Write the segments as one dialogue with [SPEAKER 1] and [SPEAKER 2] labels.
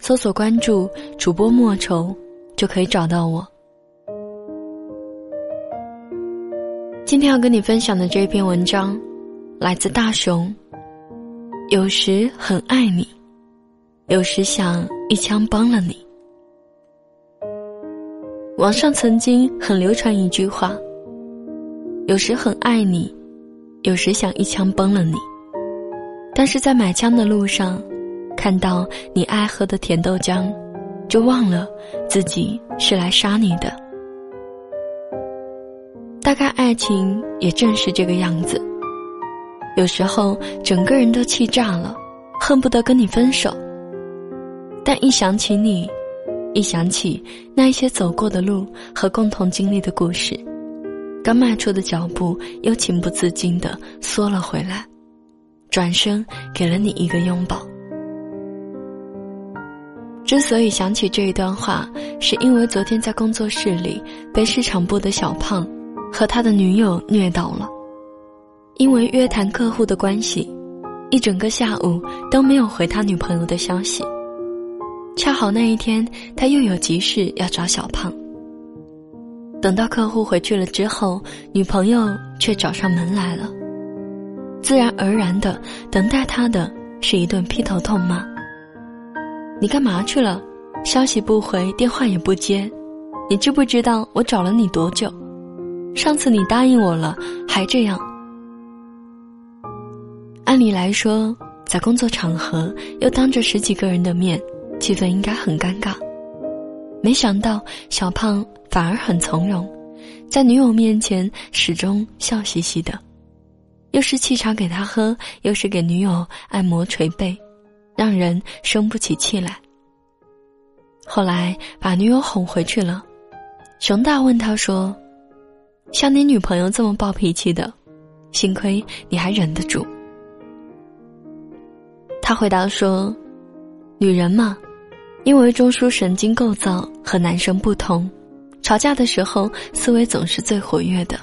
[SPEAKER 1] 搜索关注主播莫愁，就可以找到我。今天要跟你分享的这篇文章，来自大熊。有时很爱你，有时想一枪崩了你。网上曾经很流传一句话：有时很爱你，有时想一枪崩了你。但是在买枪的路上。看到你爱喝的甜豆浆，就忘了自己是来杀你的。大概爱情也正是这个样子，有时候整个人都气炸了，恨不得跟你分手。但一想起你，一想起那一些走过的路和共同经历的故事，刚迈出的脚步又情不自禁的缩了回来，转身给了你一个拥抱。之所以想起这一段话，是因为昨天在工作室里被市场部的小胖和他的女友虐到了。因为约谈客户的关系，一整个下午都没有回他女朋友的消息。恰好那一天他又有急事要找小胖。等到客户回去了之后，女朋友却找上门来了。自然而然的，等待他的是一顿劈头痛骂。你干嘛去了？消息不回，电话也不接，你知不知道我找了你多久？上次你答应我了，还这样。按理来说，在工作场合又当着十几个人的面，气氛应该很尴尬。没想到小胖反而很从容，在女友面前始终笑嘻嘻的，又是沏茶给他喝，又是给女友按摩捶背。让人生不起气来。后来把女友哄回去了，熊大问他说：“像你女朋友这么暴脾气的，幸亏你还忍得住。”他回答说：“女人嘛，因为中枢神经构造和男生不同，吵架的时候思维总是最活跃的。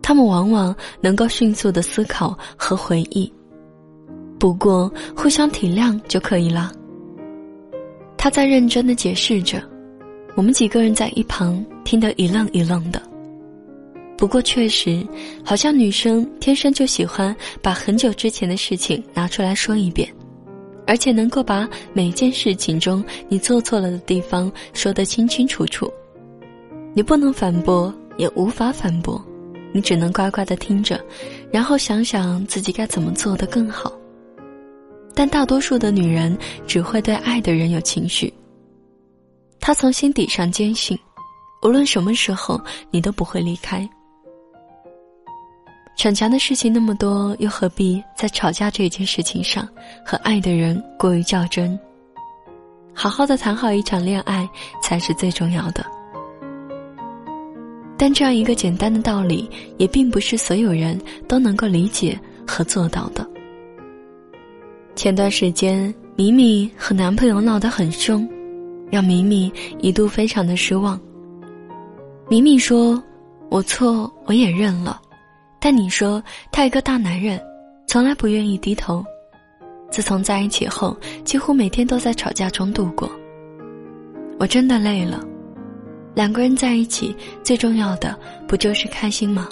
[SPEAKER 1] 他们往往能够迅速的思考和回忆。”不过，互相体谅就可以了。他在认真的解释着，我们几个人在一旁听得一愣一愣的。不过，确实，好像女生天生就喜欢把很久之前的事情拿出来说一遍，而且能够把每件事情中你做错了的地方说得清清楚楚。你不能反驳，也无法反驳，你只能乖乖的听着，然后想想自己该怎么做得更好。但大多数的女人只会对爱的人有情绪。她从心底上坚信，无论什么时候你都不会离开。逞强的事情那么多，又何必在吵架这件事情上和爱的人过于较真？好好的谈好一场恋爱才是最重要的。但这样一个简单的道理，也并不是所有人都能够理解和做到的。前段时间，米米和男朋友闹得很凶，让米米一度非常的失望。米米说：“我错，我也认了。”但你说他一个大男人，从来不愿意低头。自从在一起后，几乎每天都在吵架中度过。我真的累了。两个人在一起，最重要的不就是开心吗？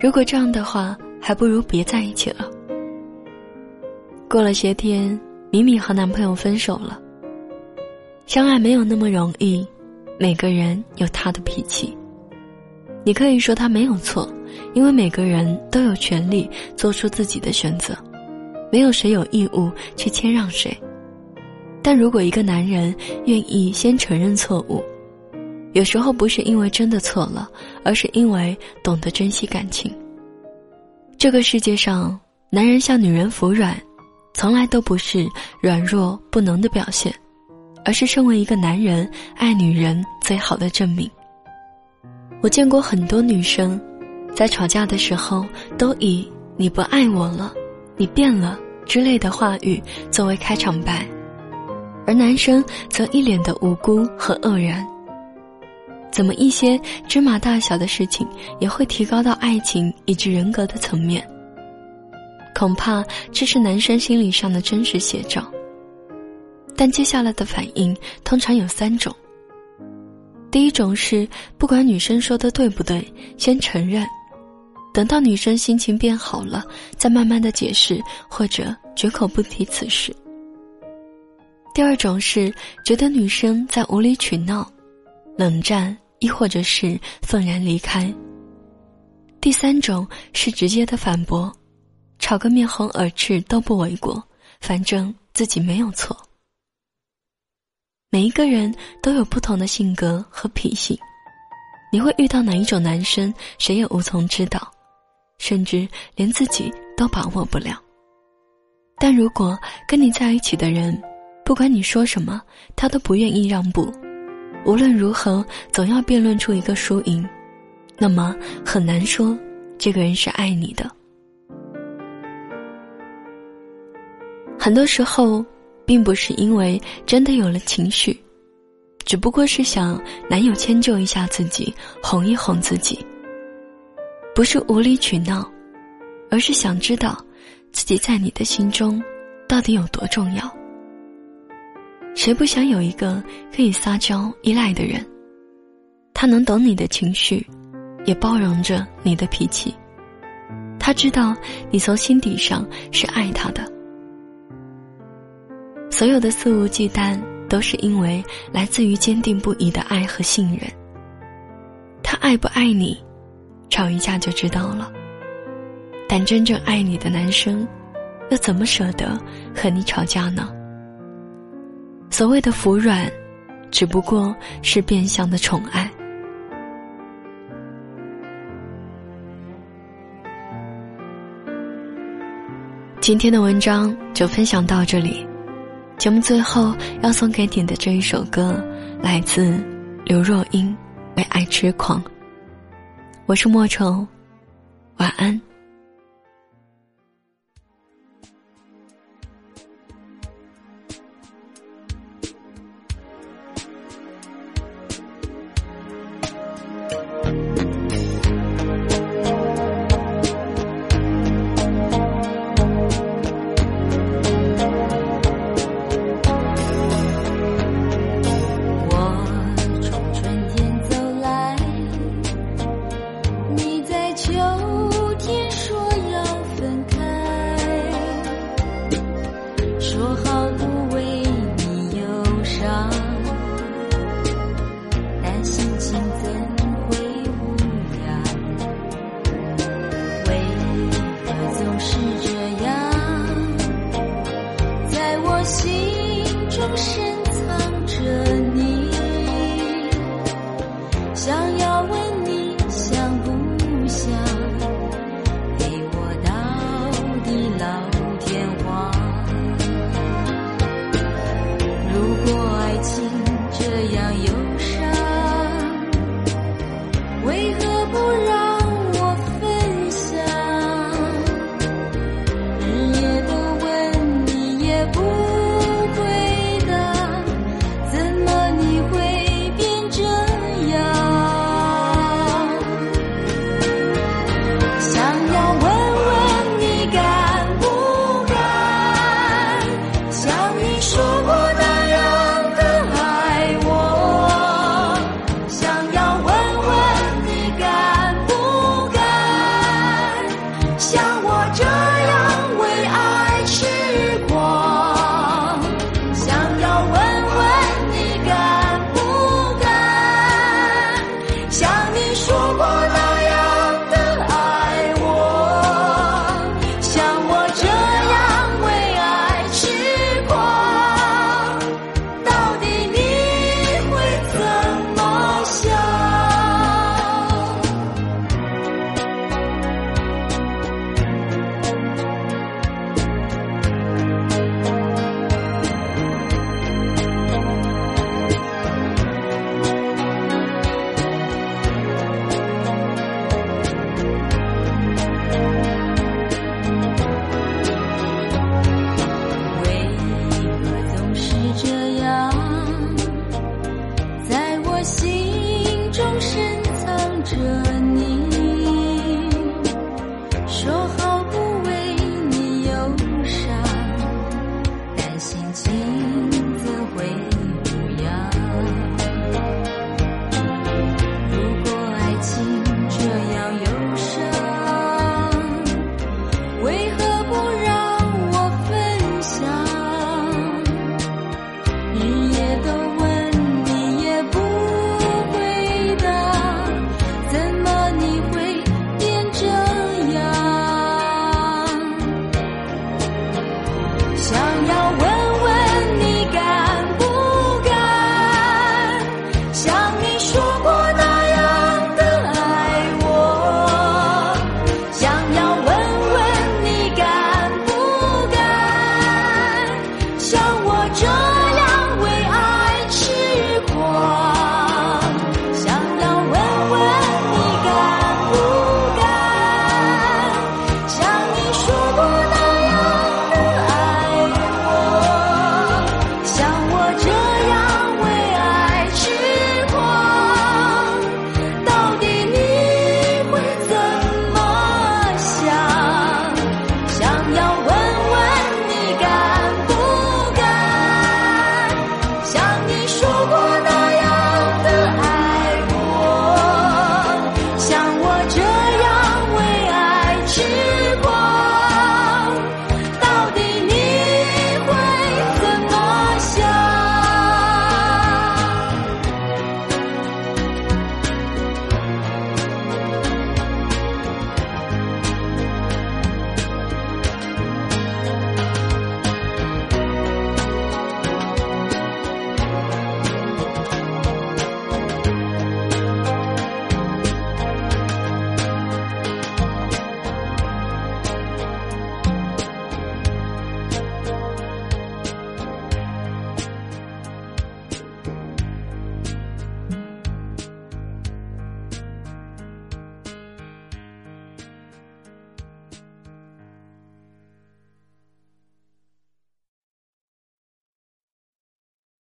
[SPEAKER 1] 如果这样的话，还不如别在一起了。过了些天，米米和男朋友分手了。相爱没有那么容易，每个人有他的脾气。你可以说他没有错，因为每个人都有权利做出自己的选择，没有谁有义务去谦让谁。但如果一个男人愿意先承认错误，有时候不是因为真的错了，而是因为懂得珍惜感情。这个世界上，男人向女人服软。从来都不是软弱不能的表现，而是身为一个男人爱女人最好的证明。我见过很多女生，在吵架的时候都以“你不爱我了，你变了”之类的话语作为开场白，而男生则一脸的无辜和愕然。怎么一些芝麻大小的事情也会提高到爱情以及人格的层面？恐怕这是男生心理上的真实写照。但接下来的反应通常有三种。第一种是不管女生说的对不对，先承认，等到女生心情变好了，再慢慢的解释或者绝口不提此事。第二种是觉得女生在无理取闹。冷战，亦或者是愤然离开。第三种是直接的反驳，吵个面红耳赤都不为过，反正自己没有错。每一个人都有不同的性格和脾性，你会遇到哪一种男生，谁也无从知道，甚至连自己都把握不了。但如果跟你在一起的人，不管你说什么，他都不愿意让步。无论如何，总要辩论出一个输赢，那么很难说这个人是爱你的。很多时候，并不是因为真的有了情绪，只不过是想男友迁就一下自己，哄一哄自己。不是无理取闹，而是想知道自己在你的心中到底有多重要。谁不想有一个可以撒娇依赖的人？他能懂你的情绪，也包容着你的脾气。他知道你从心底上是爱他的。所有的肆无忌惮，都是因为来自于坚定不移的爱和信任。他爱不爱你，吵一架就知道了。但真正爱你的男生，又怎么舍得和你吵架呢？所谓的服软，只不过是变相的宠爱。今天的文章就分享到这里，节目最后要送给你的这一首歌，来自刘若英，《为爱痴狂》。我是莫愁，晚安。